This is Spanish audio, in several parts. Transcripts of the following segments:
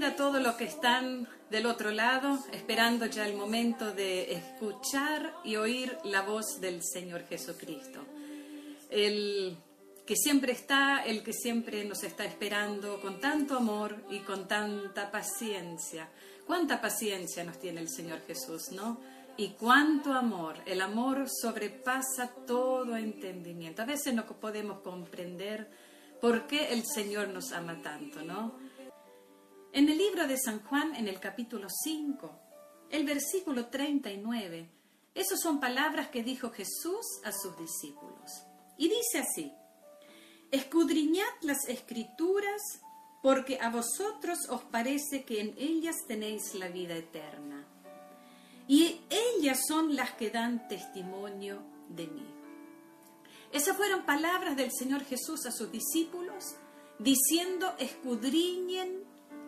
bienvenida a todos los que están del otro lado, esperando ya el momento de escuchar y oír la voz del Señor Jesucristo. El que siempre está, el que siempre nos está esperando con tanto amor y con tanta paciencia. Cuánta paciencia nos tiene el Señor Jesús, ¿no? Y cuánto amor. El amor sobrepasa todo entendimiento. A veces no podemos comprender por qué el Señor nos ama tanto, ¿no? En el libro de San Juan, en el capítulo 5, el versículo 39, esas son palabras que dijo Jesús a sus discípulos. Y dice así, escudriñad las escrituras porque a vosotros os parece que en ellas tenéis la vida eterna. Y ellas son las que dan testimonio de mí. Esas fueron palabras del Señor Jesús a sus discípulos diciendo, escudriñen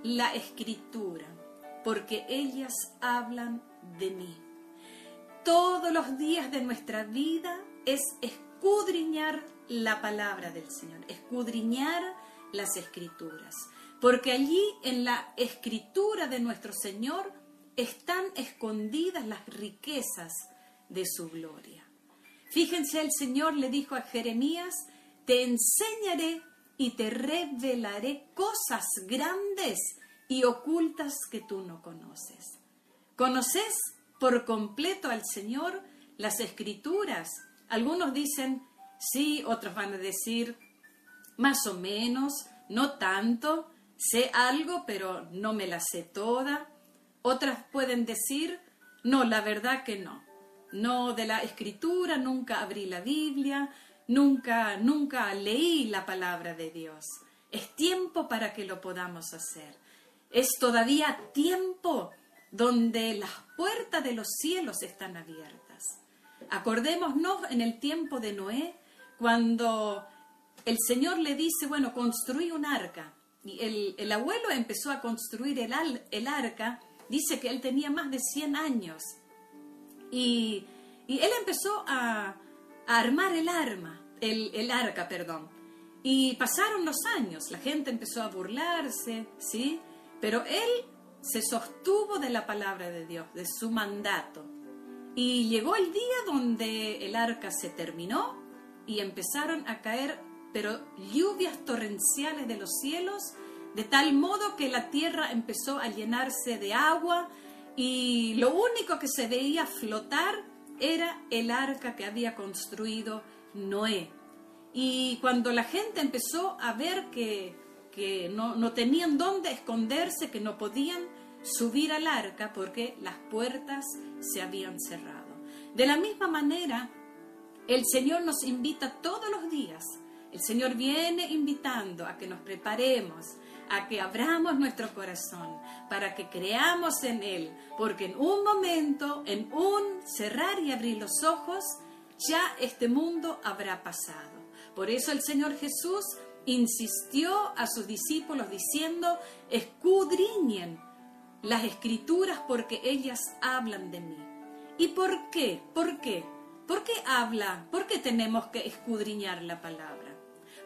la escritura, porque ellas hablan de mí. Todos los días de nuestra vida es escudriñar la palabra del Señor, escudriñar las escrituras, porque allí en la escritura de nuestro Señor están escondidas las riquezas de su gloria. Fíjense, el Señor le dijo a Jeremías, te enseñaré y te revelaré cosas grandes y ocultas que tú no conoces. ¿Conoces por completo al Señor las escrituras? Algunos dicen sí, otros van a decir más o menos, no tanto, sé algo, pero no me la sé toda. Otras pueden decir, no, la verdad que no. No de la escritura, nunca abrí la Biblia, Nunca, nunca leí la palabra de Dios. Es tiempo para que lo podamos hacer. Es todavía tiempo donde las puertas de los cielos están abiertas. Acordémonos en el tiempo de Noé, cuando el Señor le dice, bueno, construí un arca. Y el, abuelo empezó a construir el, el, arca, dice que él tenía más de 100 años. Y, y él empezó a, armar el arma, el, arca, perdón. Y pasaron los años, la gente empezó a burlarse, ¿sí? Pero él se sostuvo de la palabra de Dios, de su mandato. Y llegó el día donde el arca se terminó y empezaron a caer, pero lluvias torrenciales de los cielos, de tal modo que la tierra empezó a llenarse de agua y lo único que se veía flotar era el arca que había construido Noé. Y cuando la gente empezó a ver que, no, no tenían dónde esconderse, que no podían subir al arca porque las puertas se habían cerrado. De la misma manera, el Señor nos invita todos los días. El Señor viene invitando a que nos preparemos, a que abramos nuestro corazón, para que creamos en Él, porque en un momento, en un cerrar y abrir los ojos, ya este mundo habrá pasado. Por eso el Señor Jesús insistió a sus discípulos diciendo, escudriñen las escrituras porque ellas hablan de mí. ¿Y por qué? ¿Por qué? ¿Por qué habla? ¿Por qué tenemos que escudriñar la palabra?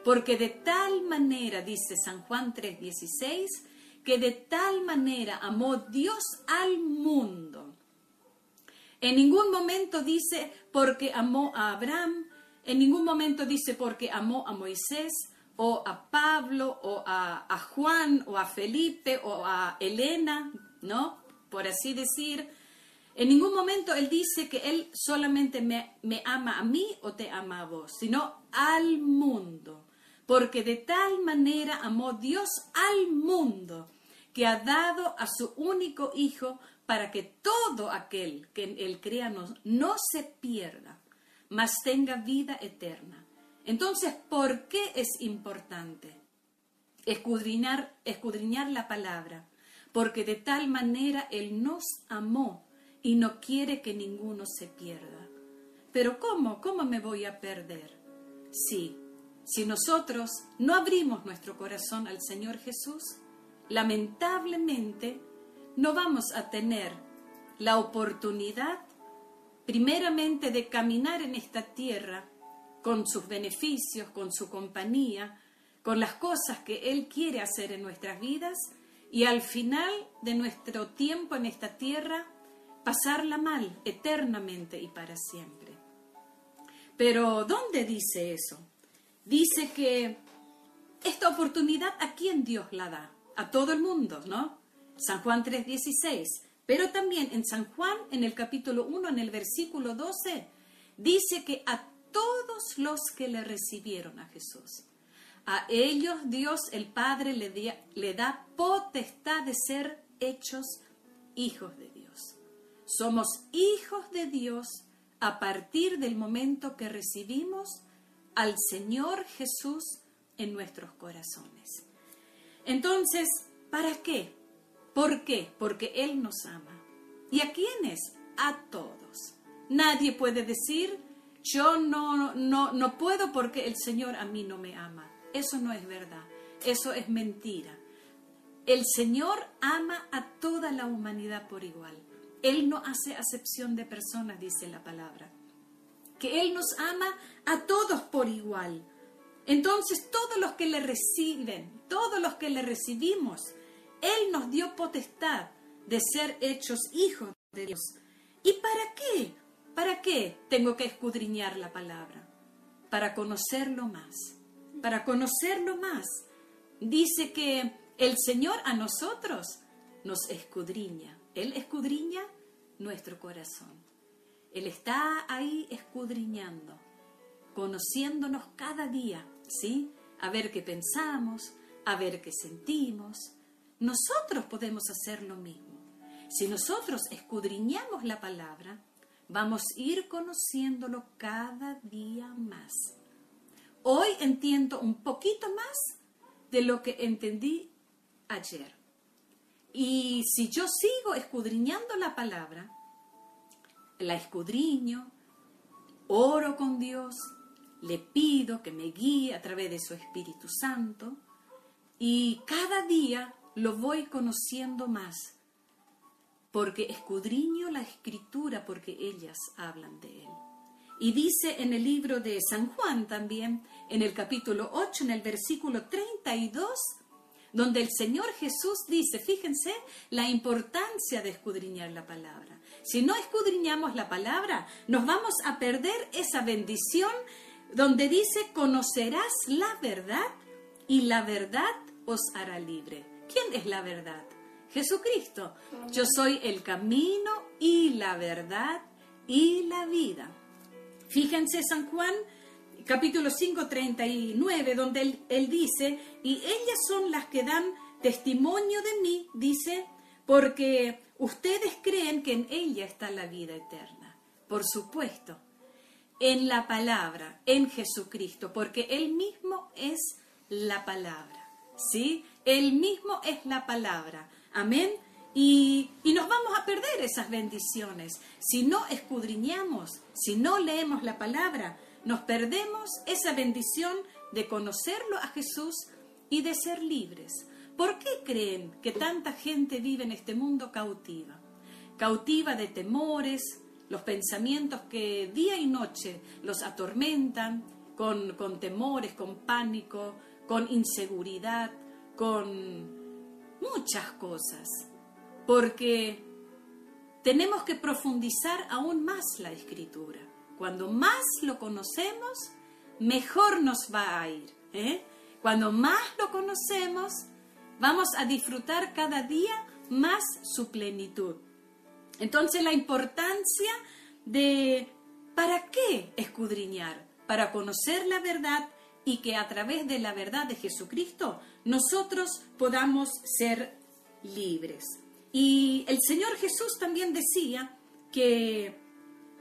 Porque de tal manera, dice San Juan 3:16, que de tal manera amó Dios al mundo. En ningún momento dice porque amó a Abraham, en ningún momento dice porque amó a Moisés o a Pablo o a, Juan o a Felipe o a Elena, ¿no? Por así decir. En ningún momento él dice que él solamente me, me ama a mí o te ama a vos, sino al mundo porque de tal manera amó Dios al mundo que ha dado a su único Hijo para que todo aquel que él crea no, se pierda, mas tenga vida eterna. Entonces, ¿por qué es importante escudriñar, escudriñar la palabra? Porque de tal manera Él nos amó y no quiere que ninguno se pierda. Pero ¿cómo? ¿Cómo me voy a perder? Sí, si nosotros no abrimos nuestro corazón al Señor Jesús, lamentablemente no vamos a tener la oportunidad primeramente de caminar en esta tierra con sus beneficios, con su compañía, con las cosas que Él quiere hacer en nuestras vidas y al final de nuestro tiempo en esta tierra pasarla mal eternamente y para siempre. Pero ¿dónde dice eso? Dice que esta oportunidad a quién Dios la da? A todo el mundo, ¿no? San Juan 3:16. Pero también en San Juan, en el capítulo 1, en el versículo 12, dice que a todos los que le recibieron a Jesús, a ellos Dios el Padre le, le da potestad de ser hechos hijos de Dios. Somos hijos de Dios a partir del momento que recibimos al Señor Jesús en nuestros corazones. Entonces, ¿para qué? ¿Por qué? Porque Él nos ama. ¿Y a quiénes? A todos. Nadie puede decir, yo no, no, no puedo porque el Señor a mí no me ama. Eso no es verdad. Eso es mentira. El Señor ama a toda la humanidad por igual. Él no hace acepción de personas, dice la palabra. Que Él nos ama a todos por igual. Entonces, todos los que le reciben, todos los que le recibimos, Él nos dio potestad de ser hechos hijos de Dios. ¿Y para qué? ¿Para qué tengo que escudriñar la palabra? Para conocerlo más. Para conocerlo más. Dice que el Señor a nosotros nos escudriña. Él escudriña nuestro corazón. Él está ahí escudriñando, conociéndonos cada día ¿sí? A ver qué pensamos, a ver qué sentimos. Nosotros podemos hacer lo mismo. Si nosotros escudriñamos la palabra, vamos a ir conociéndolo cada día más. Hoy entiendo un poquito más de lo que entendí ayer. Y si yo sigo escudriñando la palabra, la escudriño, oro con Dios, le pido que me guíe a través de su Espíritu Santo y cada día lo voy conociendo más, porque escudriño la escritura porque ellas hablan de él. Y dice en el libro de San Juan también, en el capítulo 8, en el versículo 32, donde el Señor Jesús dice, fíjense la importancia de escudriñar la palabra. Si no escudriñamos la palabra, nos vamos a perder esa bendición donde dice, conocerás la verdad y la verdad os hará libre. ¿Quién es la verdad? Jesucristo. Yo soy el camino y la verdad y la vida. Fíjense San Juan capítulo 5, 39, donde él, él dice, y ellas son las que dan testimonio de mí, dice, porque ustedes creen que en ella está la vida eterna. Por supuesto, en la palabra, en Jesucristo, porque Él mismo es la palabra, ¿sí? Él mismo es la palabra, amén. Y, y, nos vamos a perder esas bendiciones. Si no escudriñamos, si no leemos la palabra, nos perdemos esa bendición de conocerlo a Jesús y de ser libres. ¿Por qué creen que tanta gente vive en este mundo cautiva? Cautiva de temores, los pensamientos que día y noche los atormentan con, con temores, con pánico, con inseguridad, con muchas cosas, porque tenemos que profundizar aún más la escritura. Cuando más lo conocemos, mejor nos va a ir. ¿eh? Cuando más lo conocemos, vamos a disfrutar cada día más su plenitud. Entonces la importancia de ¿para qué escudriñar? Para conocer la verdad y que a través de la verdad de Jesucristo nosotros podamos ser libres. Y el Señor Jesús también decía que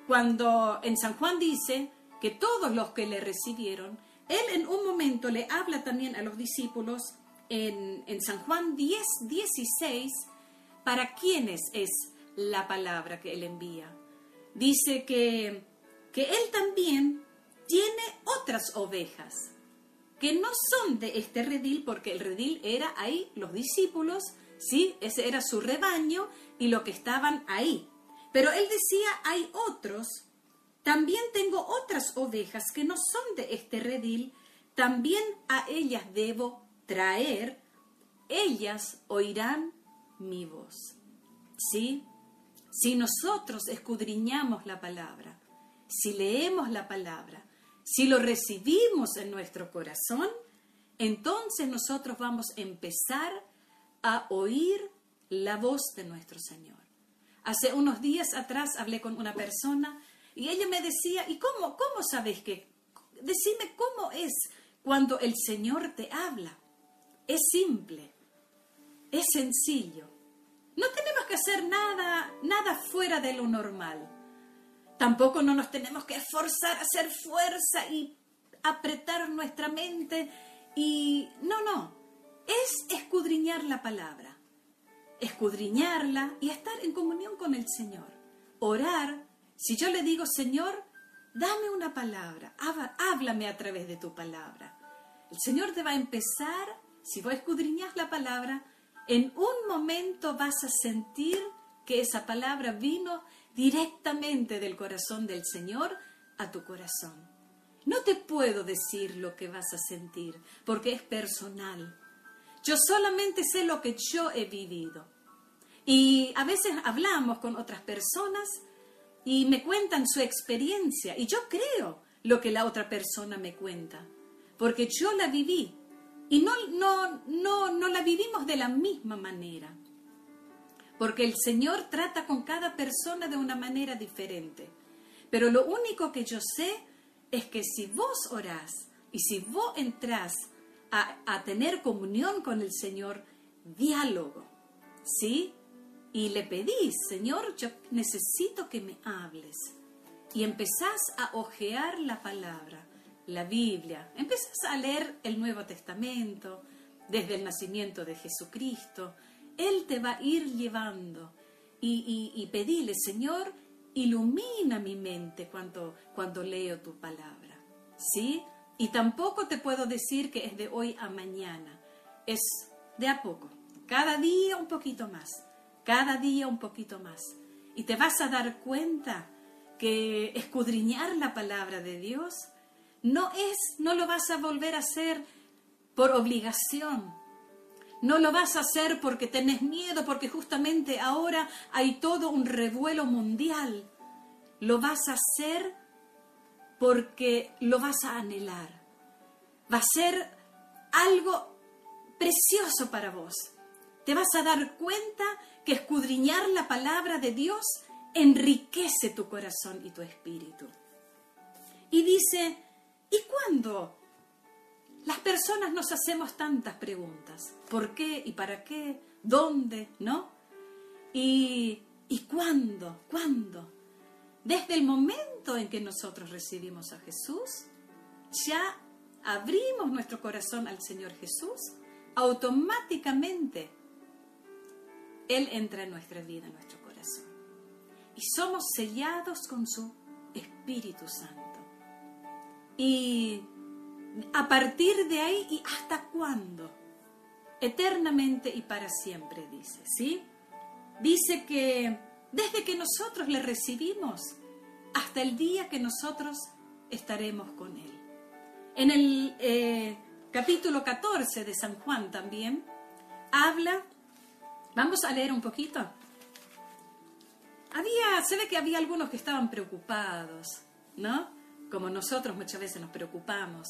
cuando en San Juan dice que todos los que le recibieron, Él en un momento le habla también a los discípulos en, en San Juan 10, 16, para quienes es la palabra que Él envía. Dice que, que Él también tiene otras ovejas que no son de este redil, porque el redil era ahí los discípulos, ¿sí? Ese era su rebaño y lo que estaban ahí. Pero él decía, hay otros, también tengo otras ovejas que no son de este redil, también a ellas debo traer ellas oirán mi voz. ¿Sí? Si nosotros escudriñamos la palabra, si leemos la palabra, si lo recibimos en nuestro corazón, entonces nosotros vamos a empezar a oír la voz de nuestro Señor. Hace unos días atrás hablé con una persona y ella me decía, ¿y cómo, cómo sabes que? Decime cómo es cuando el Señor te habla. Es simple, es sencillo. No tenemos que hacer nada, nada fuera de lo normal. Tampoco no nos tenemos que esforzar hacer fuerza y apretar nuestra mente y no, no, es escudriñar la palabra, escudriñarla y estar en comunión con el Señor. Orar, si yo le digo, Señor, dame una palabra, háblame a través de tu palabra. El Señor te va a empezar, si vos escudriñas la palabra, en un momento vas a sentir que esa palabra vino directamente del corazón del Señor a tu corazón. No te puedo decir lo que vas a sentir, porque es personal. Yo solamente sé lo que yo he vivido. Y a veces hablamos con otras personas y me cuentan su experiencia y yo creo lo que la otra persona me cuenta, porque yo la viví y no, no, no, no la vivimos de la misma manera, porque el Señor trata con cada persona de una manera diferente. Pero lo único que yo sé es que si vos orás y si vos entrás a, a tener comunión con el Señor, diálogo, ¿sí? Y le pedís, Señor, yo necesito que me hables. Y empezás a ojear la palabra, la Biblia, empezás a leer el Nuevo Testamento, desde el nacimiento de Jesucristo. Él te va a ir llevando y, y, y pedile, Señor, ilumina mi mente cuando, cuando leo tu palabra. ¿Sí? Y tampoco te puedo decir que es de hoy a mañana. Es de a poco. Cada día un poquito más. Cada día un poquito más. Y te vas a dar cuenta que escudriñar la palabra de Dios no es, no lo vas a volver a hacer por obligación, no lo vas a hacer porque tenés miedo, porque justamente ahora hay todo un revuelo mundial. Lo vas a hacer porque lo vas a anhelar. Va a ser algo precioso para vos. Te vas a dar cuenta que escudriñar la palabra de Dios enriquece tu corazón y tu espíritu. Y dice, ¿y cuándo las personas nos hacemos tantas preguntas. ¿Por qué y para qué? ¿Dónde? ¿No? ¿Y, y cuándo? ¿Cuándo? Desde el momento en que nosotros recibimos a Jesús, ya abrimos nuestro corazón al Señor Jesús, automáticamente Él entra en nuestra vida, en nuestro corazón. Y somos sellados con su Espíritu Santo. Y a partir de ahí y hasta cuándo. Eternamente y para siempre, dice, ¿sí? Dice que desde que nosotros le recibimos hasta el día que nosotros estaremos con Él. En el eh, capítulo 14 de San Juan también habla, vamos a leer un poquito. Había, se ve que había algunos que estaban preocupados, ¿no? Como nosotros muchas veces nos preocupamos.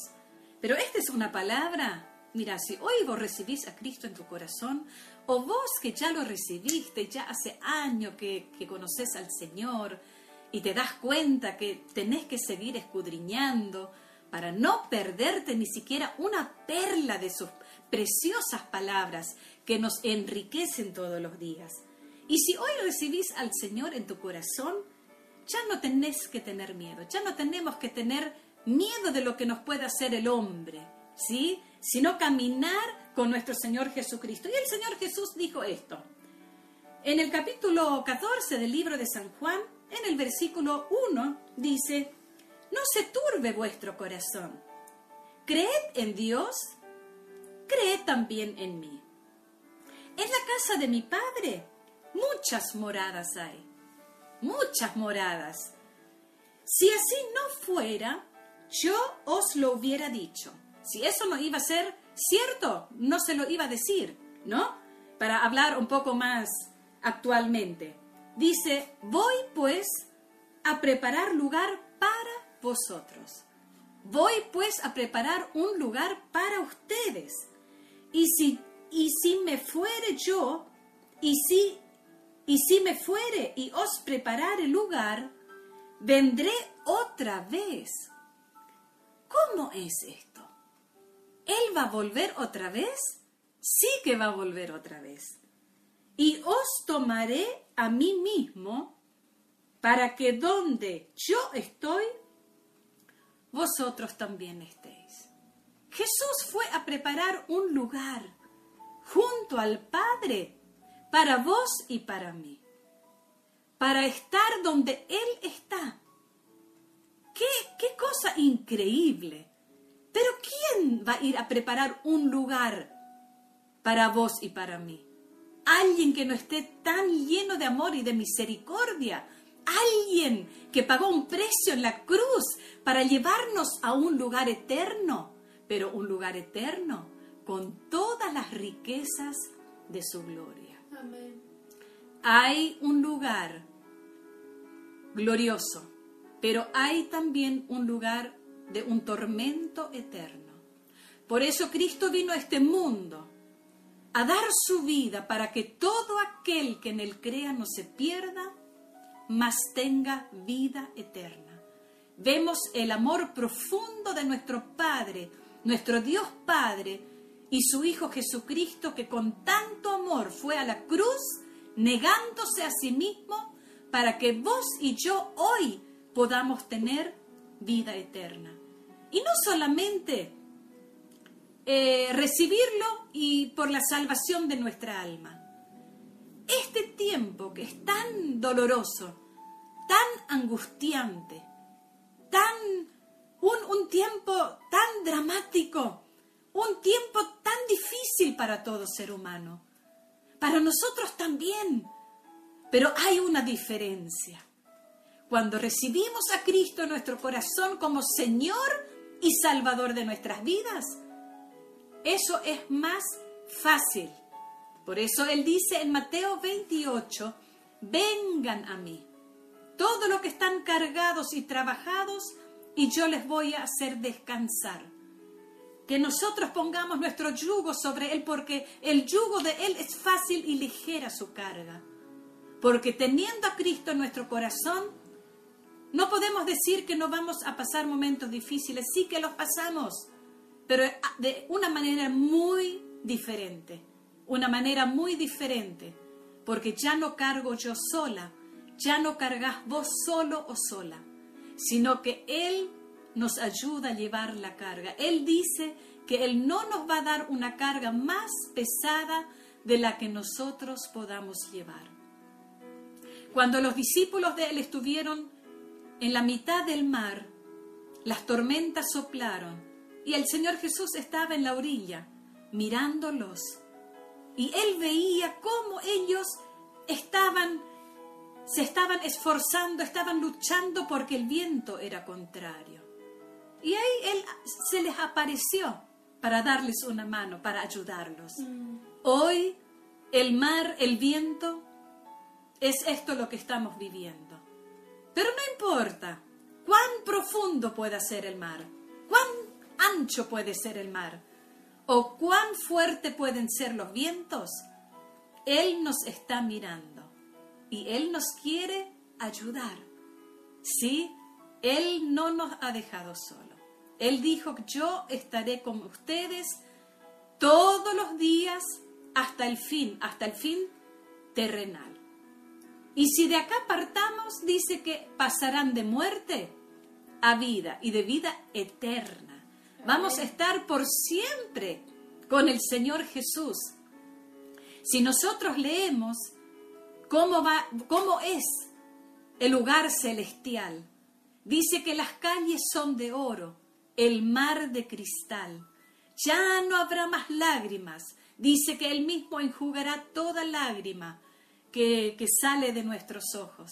Pero esta es una palabra, mira, si hoy vos recibís a Cristo en tu corazón, o vos que ya lo recibiste, ya hace años que, que conoces al Señor y te das cuenta que tenés que seguir escudriñando para no perderte ni siquiera una perla de sus preciosas palabras que nos enriquecen todos los días. Y si hoy recibís al Señor en tu corazón, ya no tenés que tener miedo, ya no tenemos que tener miedo de lo que nos puede hacer el hombre, ¿sí? Sino caminar con nuestro Señor Jesucristo. Y el Señor Jesús dijo esto. En el capítulo 14 del libro de San Juan, en el versículo 1, dice, no se turbe vuestro corazón. Creed en Dios, creed también en mí. En la casa de mi Padre muchas moradas hay, muchas moradas. Si así no fuera, yo os lo hubiera dicho. Si eso no iba a ser cierto, no se lo iba a decir. ¿no? Para hablar un poco más actualmente. Dice, voy pues a preparar lugar para vosotros. Voy pues a preparar un lugar para ustedes. Y si, y si me fuere yo, y si, y si me fuere y os preparare lugar, vendré otra vez. ¿Cómo es esto? ¿Él va a volver otra vez? Sí que va a volver otra vez. Y os tomaré a mí mismo para que donde yo estoy, vosotros también estéis. Jesús fue a preparar un lugar junto al Padre para vos y para mí, para estar donde Él está. ¿Qué, qué cosa increíble! Pero ¿quién va a ir a preparar un lugar para vos y para mí? Alguien que no esté tan lleno de amor y de misericordia. Alguien que pagó un precio en la cruz para llevarnos a un lugar eterno, pero un lugar eterno con todas las riquezas de su gloria. Hay un lugar glorioso, pero hay también un lugar de un tormento eterno. Por eso Cristo vino a este mundo a dar su vida para que todo aquel que en él crea no se pierda, mas tenga vida eterna. Vemos el amor profundo de nuestro Padre, nuestro Dios Padre, y su Hijo Jesucristo que con tanto amor fue a la cruz, negándose a sí mismo, para que vos y yo hoy podamos tener vida eterna. Y no solamente eh, recibirlo y por la salvación de nuestra alma. Este tiempo que es tan doloroso, tan angustiante, tan un, un tiempo tan dramático, un tiempo tan difícil para todo ser humano, para nosotros también. Pero hay una diferencia. Cuando recibimos a Cristo en nuestro corazón como Señor y Salvador de nuestras vidas, eso es más fácil. Por eso Él dice en Mateo 28, vengan a mí, todos los que están cargados y trabajados, y yo les voy a hacer descansar. Que nosotros pongamos nuestro yugo sobre Él, porque el yugo de Él es fácil y ligera su carga. Porque teniendo a Cristo en nuestro corazón, no podemos decir que no vamos a pasar momentos difíciles, sí que los pasamos, pero de una manera muy diferente, una manera muy diferente, porque ya no cargo yo sola, ya no cargas vos solo o sola, sino que Él nos ayuda a llevar la carga. Él dice que Él no nos va a dar una carga más pesada de la que nosotros podamos llevar. Cuando los discípulos de Él estuvieron en la mitad del mar, las tormentas soplaron y el Señor Jesús estaba en la orilla mirándolos. Y él veía cómo ellos estaban, se estaban esforzando, estaban luchando porque el viento era contrario. Y ahí él se les apareció para darles una mano, para ayudarlos. Mm. Hoy el mar, el viento, es esto lo que estamos viviendo. Pero no importa cuán profundo pueda ser el mar, cuán ancho puede ser el mar o cuán fuerte pueden ser los vientos. Él nos está mirando y Él nos quiere ayudar. Sí, Él no nos ha dejado solo. Él dijo, yo estaré con ustedes todos los días hasta el fin, hasta el fin terrenal. Y si de acá partamos, dice que pasarán de muerte a vida y de vida eterna. Vamos a estar por siempre con el Señor Jesús. Si nosotros leemos cómo, va, cómo es el lugar celestial, dice que las calles son de oro, el mar de cristal. Ya no habrá más lágrimas. Dice que Él mismo enjugará toda lágrima que, sale de nuestros ojos.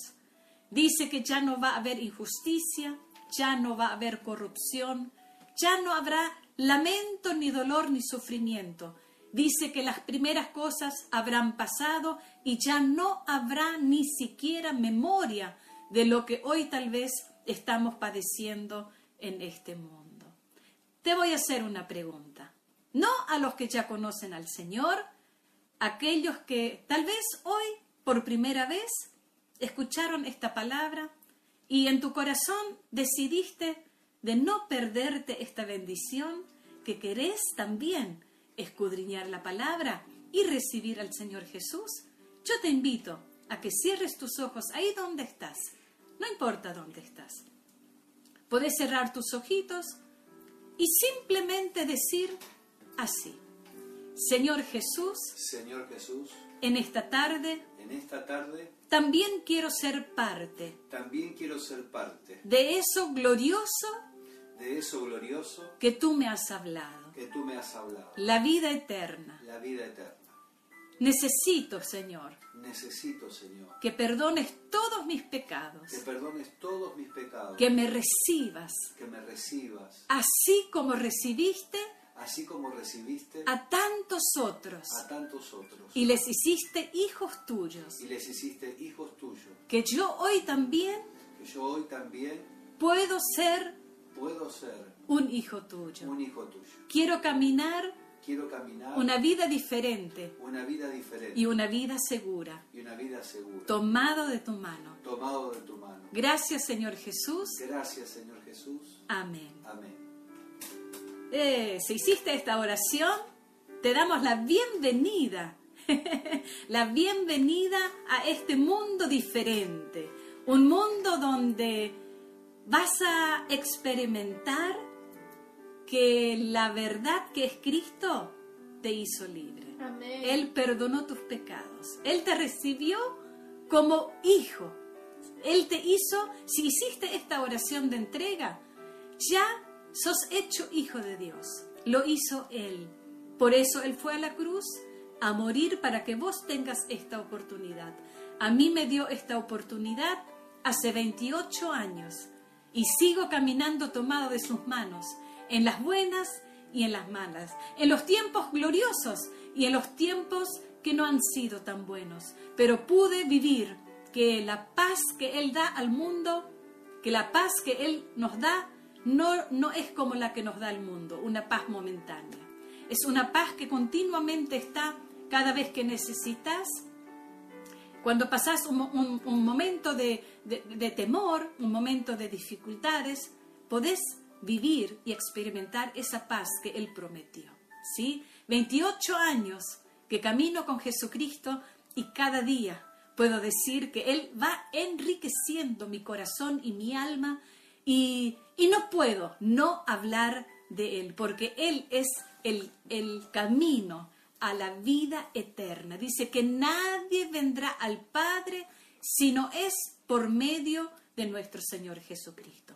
Dice que ya no va a haber injusticia, ya no va a haber corrupción, ya no habrá lamento, ni dolor, ni sufrimiento. dice que las primeras cosas habrán pasado y ya no habrá ni siquiera memoria de lo que hoy tal vez estamos padeciendo en este mundo. Te voy a hacer una pregunta. No a los que ya conocen al Señor, aquellos que tal vez hoy por primera vez escucharon esta palabra y en tu corazón decidiste de no perderte esta bendición que querés también escudriñar la palabra y recibir al Señor Jesús, yo te invito a que cierres tus ojos ahí donde estás, no importa dónde estás. Puedes cerrar tus ojitos y simplemente decir así, Señor Jesús, Señor Jesús, en esta tarde, en esta tarde también quiero ser parte, también quiero ser parte de eso glorioso de eso glorioso que tú me has hablado, que tú me has hablado, la vida eterna. la vida eterna. Necesito, Señor, Necesito, Señor, que perdones todos mis pecados, que perdones todos mis pecados, que me recibas, que me recibas, así como recibiste así como recibiste a tantos otros a tantos otros y les hiciste hijos tuyos, y les hiciste hijos tuyos, que yo hoy también que yo hoy también puedo ser puedo ser un hijo tuyo. un hijo tuyo. Quiero caminar Quiero caminar una vida diferente una vida diferente y una vida segura, y una vida segura, tomado de tu mano. tomado de tu mano. Gracias, Señor Jesús. Gracias, Señor Jesús. Amén. Amén. Eh, si hiciste esta oración, te damos la bienvenida, la bienvenida a este mundo diferente, un mundo donde vas a experimentar que la verdad que es Cristo te hizo libre. Amén. Él perdonó tus pecados. Él te recibió como hijo. Él te hizo, si hiciste esta oración de entrega, ya sos hecho hijo de Dios. Lo hizo Él. Por eso Él fue a la cruz a morir para que vos tengas esta oportunidad. A mí me dio esta oportunidad hace 28 años y sigo caminando tomado de sus manos, en las buenas y en las malas, en los tiempos gloriosos y en los tiempos que no han sido tan buenos, pero pude vivir que la paz que Él da al mundo, que la paz que Él nos da, no, no es como la que nos da el mundo, una paz momentánea. Es una paz que continuamente está cada vez que necesitas. Cuando pasas un, un- momento de, de- de temor, un momento de dificultades, podés vivir y experimentar esa paz que Él prometió. ¿sí? 28 años que camino con Jesucristo y cada día puedo decir que Él va enriqueciendo mi corazón y mi alma y, y no puedo no hablar de Él, porque Él es el, el camino a la vida eterna. Dice que nadie vendrá al Padre si no es por medio de nuestro Señor Jesucristo.